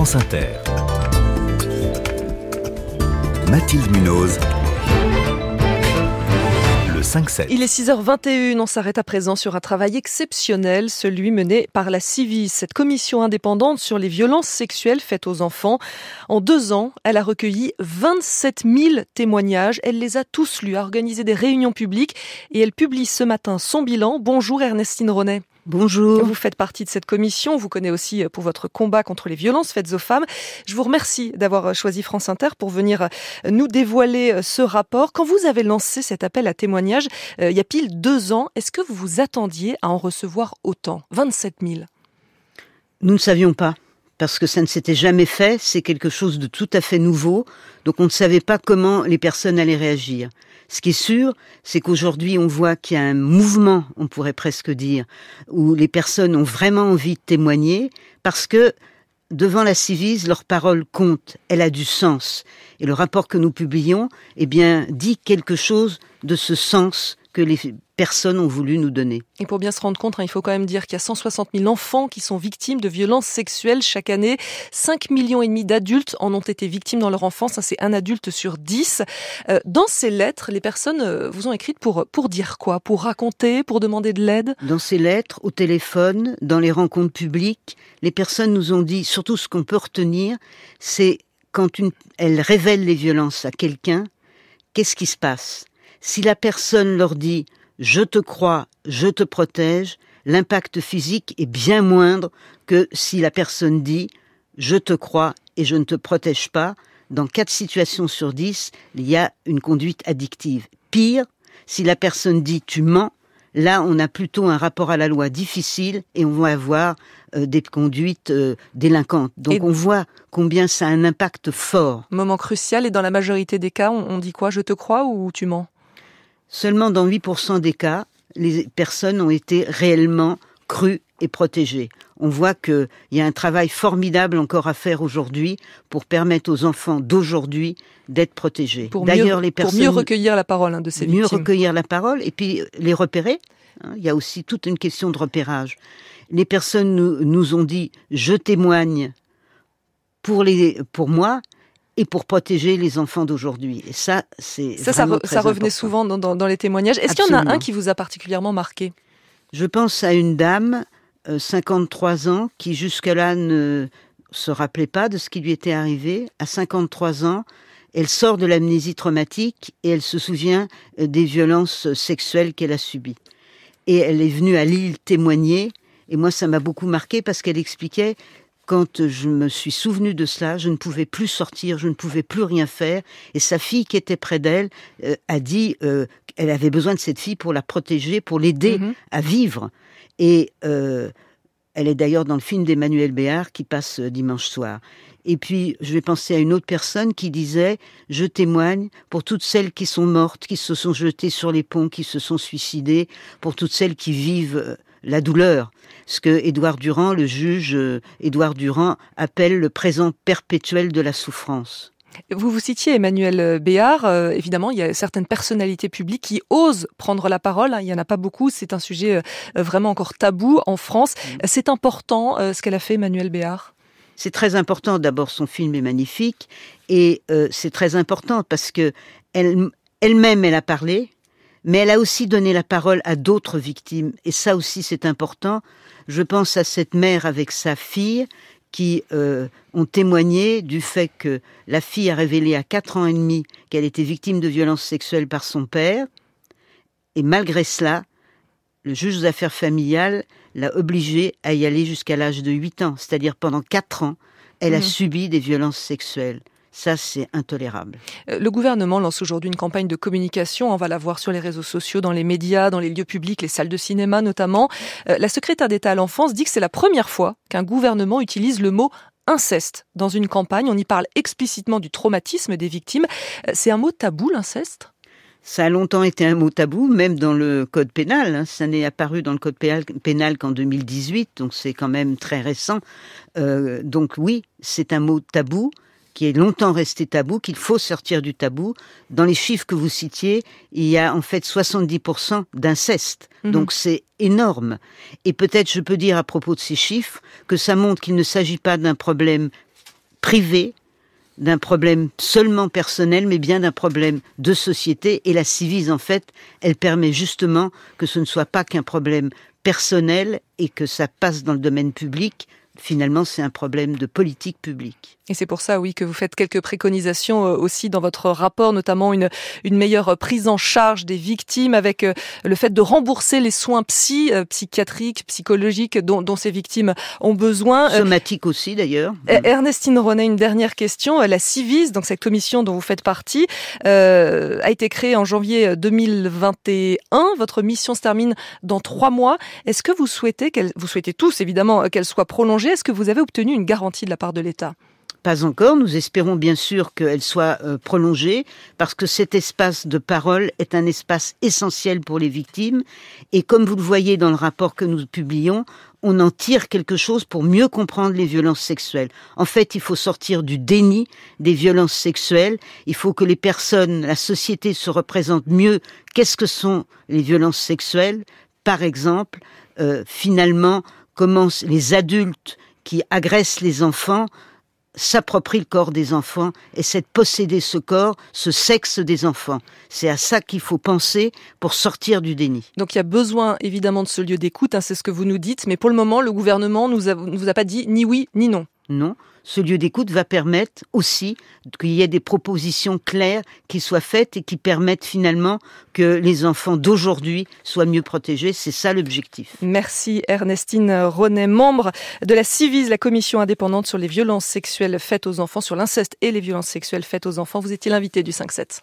France Inter. Mathilde Munoz. Le 5-7. Il est 6h21, on s'arrête à présent sur un travail exceptionnel, celui mené par la CIVIS, cette commission indépendante sur les violences sexuelles faites aux enfants. En deux ans, elle a recueilli 27 000 témoignages, elle les a tous lus, a organisé des réunions publiques et elle publie ce matin son bilan. Bonjour Ernestine Ronet. Bonjour. Vous faites partie de cette commission. Vous connaissez aussi pour votre combat contre les violences faites aux femmes. Je vous remercie d'avoir choisi France Inter pour venir nous dévoiler ce rapport. Quand vous avez lancé cet appel à témoignage euh, il y a pile deux ans, est-ce que vous vous attendiez à en recevoir autant? 27 000 Nous ne savions pas parce que ça ne s'était jamais fait, c'est quelque chose de tout à fait nouveau, donc on ne savait pas comment les personnes allaient réagir. Ce qui est sûr, c'est qu'aujourd'hui on voit qu'il y a un mouvement, on pourrait presque dire, où les personnes ont vraiment envie de témoigner, parce que devant la civise, leur parole compte, elle a du sens. Et le rapport que nous publions, eh bien, dit quelque chose de ce sens que les personnes ont voulu nous donner. Et pour bien se rendre compte, hein, il faut quand même dire qu'il y a 160 000 enfants qui sont victimes de violences sexuelles chaque année. 5 millions et demi d'adultes en ont été victimes dans leur enfance. c'est un adulte sur 10. Euh, dans ces lettres, les personnes euh, vous ont écrites pour, pour dire quoi? Pour raconter? Pour demander de l'aide? Dans ces lettres, au téléphone, dans les rencontres publiques, les personnes nous ont dit, surtout ce qu'on peut retenir, c'est quand une, elles révèlent les violences à quelqu'un, qu'est-ce qui se passe? Si la personne leur dit je te crois, je te protège, l'impact physique est bien moindre que si la personne dit je te crois et je ne te protège pas. Dans quatre situations sur dix, il y a une conduite addictive. Pire, si la personne dit tu mens, là on a plutôt un rapport à la loi difficile et on va avoir euh, des conduites euh, délinquantes. Donc on voit combien ça a un impact fort. Moment crucial et dans la majorité des cas, on dit quoi? Je te crois ou tu mens? Seulement dans 8% des cas, les personnes ont été réellement crues et protégées. On voit qu'il y a un travail formidable encore à faire aujourd'hui pour permettre aux enfants d'aujourd'hui d'être protégés. D'ailleurs, les personnes pour mieux recueillir la parole hein, de ces mieux victimes. recueillir la parole et puis les repérer. Hein. il y a aussi toute une question de repérage. Les personnes nous, nous ont dit je témoigne pour les pour moi et pour protéger les enfants d'aujourd'hui. Et ça, c'est ça, ça, ça, revenait souvent dans, dans, dans, les témoignages. Est-ce qu'il y en a un qui vous a particulièrement marqué? Je pense à une dame, euh, 53 ans, qui jusque-là ne se rappelait pas de ce qui lui était arrivé. À 53 ans, elle sort de l'amnésie traumatique et elle se souvient euh, des violences sexuelles qu'elle a subies. Et elle est venue à Lille témoigner. Et moi, ça m'a beaucoup marqué parce qu'elle expliquait quand je me suis souvenu de cela, je ne pouvais plus sortir, je ne pouvais plus rien faire. Et sa fille qui était près d'elle euh, a dit euh, qu'elle avait besoin de cette fille pour la protéger, pour l'aider mhm. à vivre. Et euh, elle est d'ailleurs dans le film d'Emmanuel Béard qui passe dimanche soir. Et puis, je vais penser à une autre personne qui disait Je témoigne pour toutes celles qui sont mortes, qui se sont jetées sur les ponts, qui se sont suicidées, pour toutes celles qui vivent la douleur, ce que Édouard Durand, le juge euh, Édouard Durand, appelle le présent perpétuel de la souffrance. Vous vous citiez Emmanuel Béard. Euh, évidemment, il y a certaines personnalités publiques qui osent prendre la parole. Hein. il n'y en a pas beaucoup. C'est un sujet euh, vraiment encore tabou en France. Mm. C'est important ce qu'elle a fait, Emmanuel Béard? C'est très important. D'abord, son film est magnifique et c'est très important parce que elle, elle-même, elle a parlé mais elle a aussi donné la parole à d'autres victimes, et ça aussi c'est important. Je pense à cette mère avec sa fille qui euh, ont témoigné du fait que la fille a révélé à quatre ans et demi qu'elle était victime de violences sexuelles par son père, et malgré cela, le juge aux affaires familiales l'a obligée à y aller jusqu'à l'âge de 8 ans, c'est-à-dire pendant quatre ans, elle a mmh. subi des violences sexuelles. Ça, c'est intolérable. Euh, le gouvernement lance aujourd'hui une campagne de communication. On va la voir sur les réseaux sociaux, dans les médias, dans les lieux publics, les salles de cinéma notamment. Euh, la secrétaire d'État à l'enfance dit que c'est la première fois qu'un gouvernement utilise le mot inceste dans une campagne. On y parle explicitement du traumatisme des victimes. Euh, c'est un mot tabou, l'inceste? Ça a longtemps été un mot tabou, même dans le code pénal. Hein. Ça n'est apparu dans le code pénal qu'en 2018, donc c'est quand même très récent. donc oui, c'est un mot tabou qui est longtemps resté tabou, qu'il faut sortir du tabou. Dans les chiffres que vous citiez, il y a en fait 70% d'inceste. Mhm. Donc c'est énorme. Et peut-être je peux dire à propos de ces chiffres que ça montre qu'il ne s'agit pas d'un problème privé d'un problème seulement personnel, mais bien d'un problème de société. Et la civise, en fait, elle permet justement que ce ne soit pas qu'un problème personnel et que ça passe dans le domaine public finalement, c'est un problème de politique publique. Et c'est pour ça, oui, que vous faites quelques préconisations euh, aussi dans votre rapport, notamment une, une meilleure prise en charge des victimes avec euh, le fait de rembourser les soins psy, euh, psychiatriques, psychologiques dont, dont, ces victimes ont besoin. Somatiques aussi, d'ailleurs. Ernestine René, une dernière question. La CIVIS, donc cette commission dont vous faites partie, euh, a été créée en janvier 2021. Votre mission se termine dans trois mois. Est-ce que vous souhaitez qu'elle, vous souhaitez tous évidemment qu'elle soit prolongée est-ce que vous avez obtenu une garantie de la part de l'État? Pas encore. Nous espérons bien sûr qu'elle soit euh, prolongée parce que cet espace de parole est un espace essentiel pour les victimes. Et comme vous le voyez dans le rapport que nous publions, on en tire quelque chose pour mieux comprendre les violences sexuelles. En fait, il faut sortir du déni des violences sexuelles. Il faut que les personnes, la société se représente mieux qu'est-ce que sont les violences sexuelles. Par exemple, euh, finalement, comment les adultes qui agressent les enfants s'approprient le corps des enfants et c'est de posséder ce corps, ce sexe des enfants. C'est à ça qu'il faut penser pour sortir du déni. Donc il y a besoin évidemment de ce lieu d'écoute, hein, c'est ce que vous nous dites, mais pour le moment, le gouvernement ne vous a pas dit ni oui ni non. Non, ce lieu d'écoute va permettre aussi qu'il y ait des propositions claires qui soient faites et qui permettent finalement que les enfants d'aujourd'hui soient mieux protégés. C'est ça l'objectif. Merci Ernestine René, membre de la CIVIS, la commission indépendante sur les violences sexuelles faites aux enfants, sur l'inceste et les violences sexuelles faites aux enfants. Vous étiez l'invité du 5-7.